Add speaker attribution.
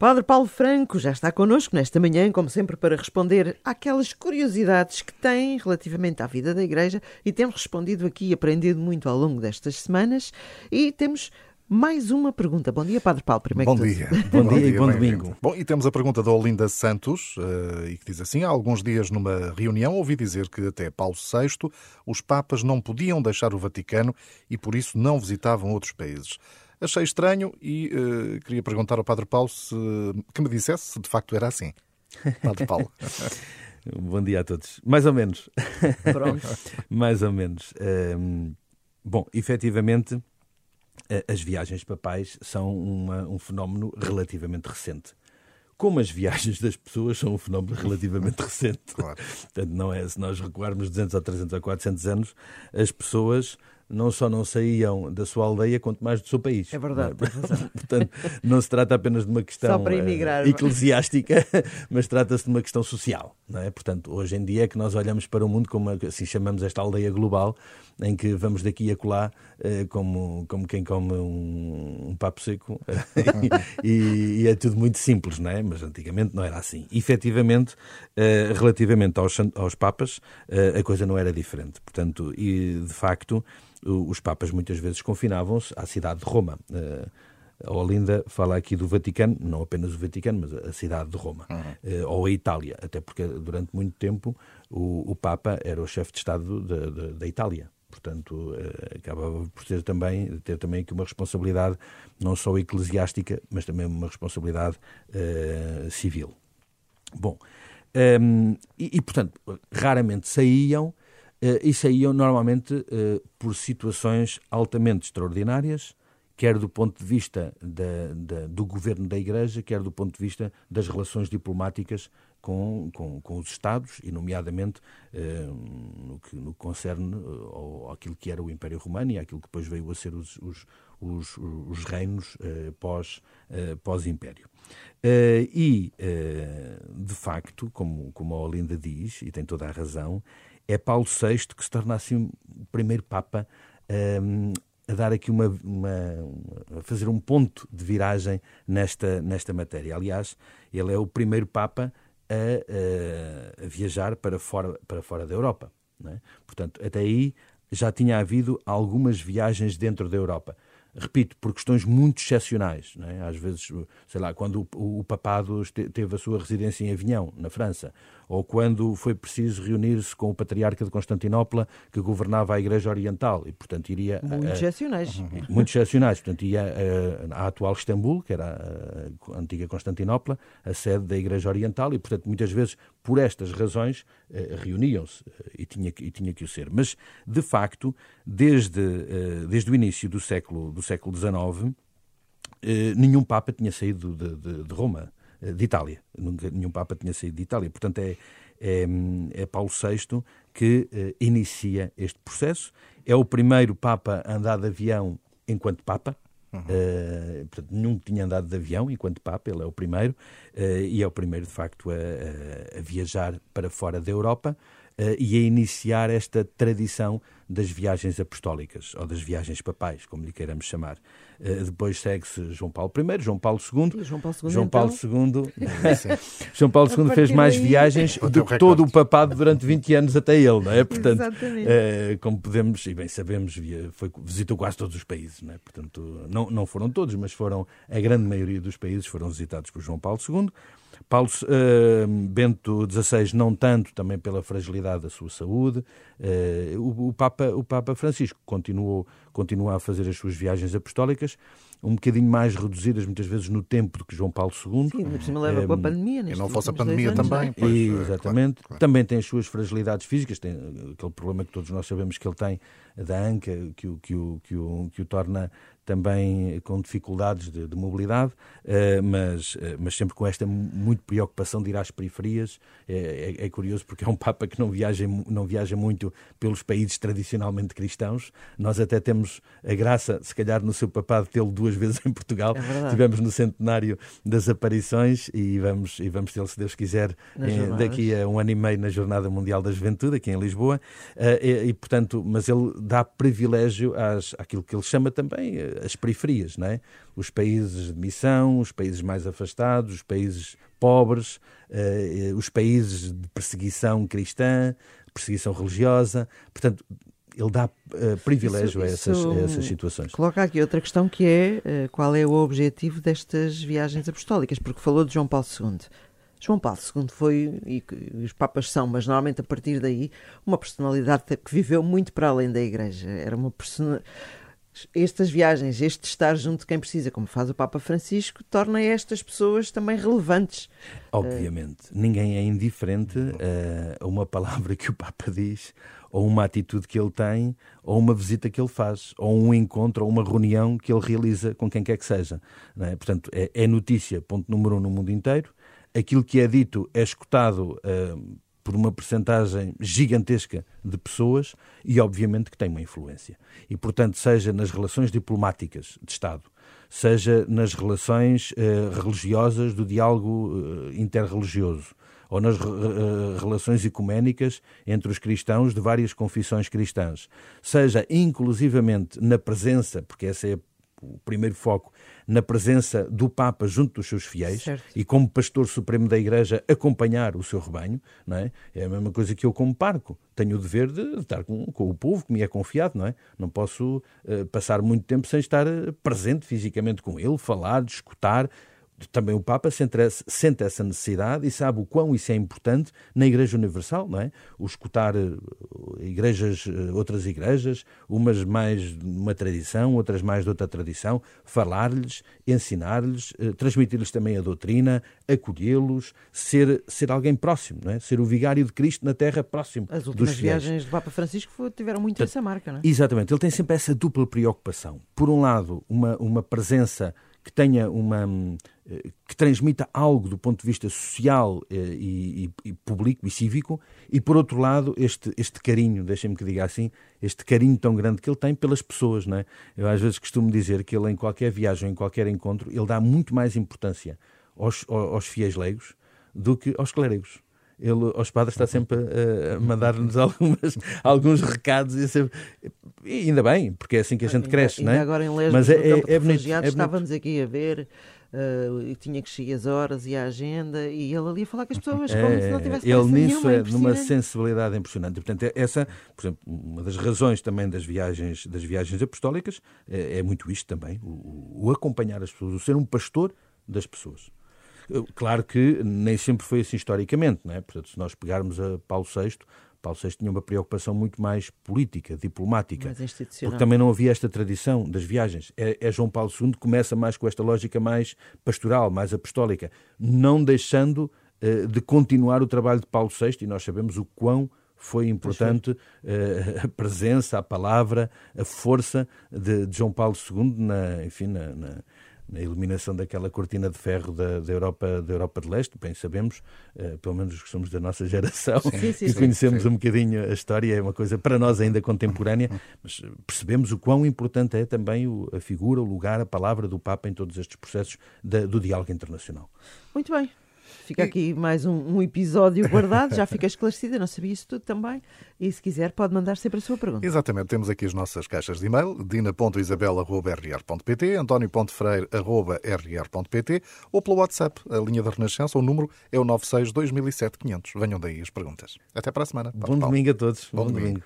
Speaker 1: Padre Paulo Franco já está connosco nesta manhã, como sempre, para responder àquelas curiosidades que tem relativamente à vida da Igreja e temos respondido aqui e aprendido muito ao longo destas semanas e temos mais uma pergunta. Bom dia, Padre Paulo. Primeiro
Speaker 2: bom, dia.
Speaker 3: bom, bom dia. e bom domingo.
Speaker 2: Bom, e temos a pergunta da Olinda Santos, uh, e que diz assim: há alguns dias numa reunião ouvi dizer que até Paulo VI os papas não podiam deixar o Vaticano e por isso não visitavam outros países. Achei estranho e uh, queria perguntar ao Padre Paulo se, que me dissesse se de facto era assim. Padre Paulo.
Speaker 3: Bom dia a todos. Mais ou menos.
Speaker 1: Pronto.
Speaker 3: Mais ou menos. Um, bom, efetivamente, as viagens papais são uma, um fenómeno relativamente recente como as viagens das pessoas são um fenómeno relativamente recente.
Speaker 2: Claro.
Speaker 3: Portanto, não é, se nós recuarmos 200 ou 300 ou 400 anos, as pessoas não só não saíam da sua aldeia, quanto mais do seu país.
Speaker 1: É verdade,
Speaker 3: não Portanto, não se trata apenas de uma questão
Speaker 1: emigrar,
Speaker 3: uh, eclesiástica, mas trata-se de uma questão social. Não é? Portanto, hoje em dia é que nós olhamos para o mundo como assim chamamos esta aldeia global, em que vamos daqui a colar uh, como, como quem come um, um papo seco e, e, é tudo muito simples, não é? Mas antigamente não era assim. Efetivamente, uh, relativamente aos, aos papas, a coisa não era diferente. Portanto, e de facto os papas muitas vezes confinavam-se à cidade de Roma. Eh, a Olinda fala aqui do Vaticano, não apenas o Vaticano, mas a cidade de Roma, uhum. ou a Itália, até porque durante muito tempo o, o Papa era o chefe de Estado da Itália. Portanto, eh, acabava por ter também, ter também aqui uma responsabilidade não só eclesiástica, mas também uma responsabilidade uh, civil. Bom, um, ehm, e, e, portanto, raramente saíam e saíam normalmente uh, por situações altamente extraordinárias, quer do ponto de vista da, da, do governo da Igreja, quer do ponto de vista das relações diplomáticas com, com, com os Estados, e nomeadamente uh, no, que, no que concerne ao, àquilo que era o Império Romano e àquilo que depois veio a ser os, os, os, os reinos pós, pós-Império. e, de facto, como, como a Olinda diz, e tem toda a razão, é Paulo VI que se torna assim o primeiro Papa um, a dar aqui uma, uma, a fazer um ponto de viragem nesta, nesta matéria. Aliás, ele é o primeiro Papa a, a, a viajar para fora, para fora da Europa. É? Portanto, até aí já tinha havido algumas viagens dentro da Europa repito, por questões muito excepcionais. É? Às vezes, sei lá, quando o, o, papado teve a sua residência em Avignon, na França, ou quando foi preciso reunir-se com o patriarca de Constantinopla, que governava a Igreja Oriental, e portanto iria...
Speaker 1: Muito a, excepcionais.
Speaker 3: Muito excepcionais. Portanto, ia à atual Istambul, que era a antiga Constantinopla, a sede da Igreja Oriental, e portanto muitas vezes, por estas razões, eh, reuniam-se, eh, e tinha, e tinha que o ser. Mas, de facto, desde, eh, desde o início do século do século XIX, nenhum Papa tinha saído de, de, de Roma, de Itália. Nunca, nenhum Papa tinha saído de Itália. Portanto, é, é, é Paulo VI que inicia este processo. É o primeiro Papa a andar de avião enquanto Papa. Uhum. Uh, portanto, tinha andado de avião enquanto Papa, ele é o primeiro, uh, e é o primeiro, de facto, a, a viajar para fora da Europa e a iniciar esta tradição das viagens apostólicas, ou das viagens papais, como lhe queiramos chamar. Uh, depois segue-se João Paulo I, João Paulo II.
Speaker 1: João Paulo II.
Speaker 3: João
Speaker 1: então?
Speaker 3: Paulo II, João Paulo II fez mais daí... viagens do que todo o papado durante 20 anos até ele, não é? Portanto, uh, como podemos, e bem sabemos, foi, visitou quase todos os países, não é? Portanto, não, não foram todos, mas foram, a grande maioria dos países foram visitados por João Paulo II. Paulo uh, Bento XVI não tanto, também pela fragilidade da sua saúde. Uh, o, o, Papa, o Papa Francisco continuou, continua a fazer as suas viagens apostólicas, um bocadinho mais reduzidas muitas vezes no tempo do que João Paulo II.
Speaker 1: Sim, por cima leva com a eh, pandemia.
Speaker 2: E não fosse a pandemia também.
Speaker 3: É? Pois, exatamente. Claro, claro. Também tem as suas fragilidades físicas, tem aquele problema que todos nós sabemos que ele tem da anca, que o, que o, que o, que o torna também com dificuldades de, de mobilidade, uh, mas, uh, mas sempre com esta muito preocupação de ir às periferias. É, é, é, curioso porque é um Papa que não viaja, não viaja muito pelos países tradicionalmente cristãos. Nós até temos a graça, se calhar, no seu papado, tê-lo duas vezes em Portugal.
Speaker 1: É
Speaker 3: Tivemos no centenário das aparições e vamos, e vamos tê-lo, se Deus quiser, eh, daqui a um ano e meio na Jornada Mundial da Juventude, aqui em Lisboa. Uh, e, e, portanto, mas ele dá privilégio às, àquilo que ele chama também as periferias, não é? Os países de missão, os países mais afastados, os países pobres, uh, os países de perseguição cristã, perseguição religiosa. Portanto, ele dá uh, privilégio isso, a, essas, a, essas, situações.
Speaker 1: Coloca aqui outra questão que é uh, qual é o objetivo destas viagens apostólicas, porque falou de João Paulo II. João Paulo II foi, e os papas são, mas normalmente a partir daí, uma personalidade que viveu muito para além da Igreja. Era uma personalidade estas viagens, este estar junto de quem precisa, como faz o Papa Francisco, torna estas pessoas também relevantes.
Speaker 3: Obviamente, uh... ninguém é indiferente a uma palavra que o Papa diz, ou uma atitude que ele tem, ou uma visita que ele faz, ou um encontro, ou uma reunião que ele realiza com quem quer que seja. É? Portanto, é, é, notícia, ponto número um, no mundo inteiro. Aquilo que é dito é escutado. Uh, por uma percentagem gigantesca de pessoas e, obviamente, que tem uma influência. E, portanto, seja nas relações diplomáticas de Estado, seja nas relações eh, religiosas do diálogo eh, interreligioso, ou nas uh, relações ecuménicas entre os cristãos de várias confissões cristãs, seja inclusivamente na presença, porque essa é o primeiro foco, na presença do Papa junto dos seus fiéis certo. e como pastor supremo da Igreja acompanhar o seu rebanho, não é? É a mesma coisa que eu como parco. Tenho o dever de estar com, com o povo que me é confiado, não é? Não posso uh, passar muito tempo sem estar eh, presente fisicamente com ele, falar, escutar, também o Papa sente, essa necessidade e sabe o quão isso é importante na Igreja Universal, não é? O escutar eh, igrejas, eh, outras igrejas, umas mais de uma tradição, outras mais de outra tradição, falar-lhes, ensinar-lhes, eh, transmitir-lhes também a doutrina, acolhê-los, ser, ser alguém próximo, não é? Ser o vigário de Cristo na terra próximo
Speaker 1: As últimas viagens do Papa Francisco tiveram muito essa marca, não é?
Speaker 3: Exatamente. Ele tem sempre essa dupla preocupação. Por um lado, uma, uma presença que tenha uma eh, que transmita algo do ponto de vista social eh, e, e, e público e cívico e por outro lado este este carinho deixem-me que diga assim este carinho tão grande que ele tem pelas pessoas não é? eu às vezes costumo dizer que ele em qualquer viagem em qualquer encontro ele dá muito mais importância aos, aos fiéis leigos do que aos clérigos ele aos padres está sempre a, a mandar-nos alguns recados e, sempre, e, ainda bem, porque é assim que a gente
Speaker 1: ainda,
Speaker 3: cresce,
Speaker 1: ainda
Speaker 3: não é?
Speaker 1: agora em Lesbos, Mas é, é, é, bonito, é bonito. estávamos aqui a ver uh, tinha que seguir as horas e a agenda e ele ali a falar com as pessoas é, como se não tivesse
Speaker 3: Ele nisso é de uma sensibilidade impressionante. Portanto, é essa, por exemplo, uma das razões também das viagens, das viagens apostólicas é, é muito isto também, o, o acompanhar as pessoas, o ser um pastor das pessoas. Claro que nem sempre foi assim historicamente, não é? Portanto, se nós pegarmos a Paulo VI, Paulo VI tinha uma preocupação muito mais política, diplomática, porque também não havia esta tradição das viagens. É, é, João Paulo II que começa mais com esta lógica mais pastoral, mais apostólica, não deixando uh, de continuar o trabalho de Paulo VI, e nós sabemos o quão foi importante uh, a presença, a palavra, a força de, de João Paulo II na, enfim, na, na na eliminação daquela cortina de ferro da, da, Europa, da Europa de Leste, bem sabemos, uh, pelo menos os que somos da nossa geração, sim, sim, e conhecemos sim, um bocadinho a história, é uma coisa para nós ainda contemporânea, mas percebemos o quão importante é também o, a figura, o lugar, a palavra do Papa em todos estes processos da, do diálogo internacional.
Speaker 1: Muito bem. Fica aqui mais um, um, episódio guardado, já fica esclarecida, não sabia isso tudo também. E se quiser, pode mandar sempre a sua pergunta.
Speaker 2: Exatamente, temos aqui as nossas caixas de e-mail: dina.isabel.rr.pt, antonio.freire.rr.pt ou pelo WhatsApp, a linha da Renascença, o número é o 96 2007 500. Venham daí as perguntas. Até para a semana.
Speaker 3: Bom domingo a todos. Bom, Bom domingo. domingo.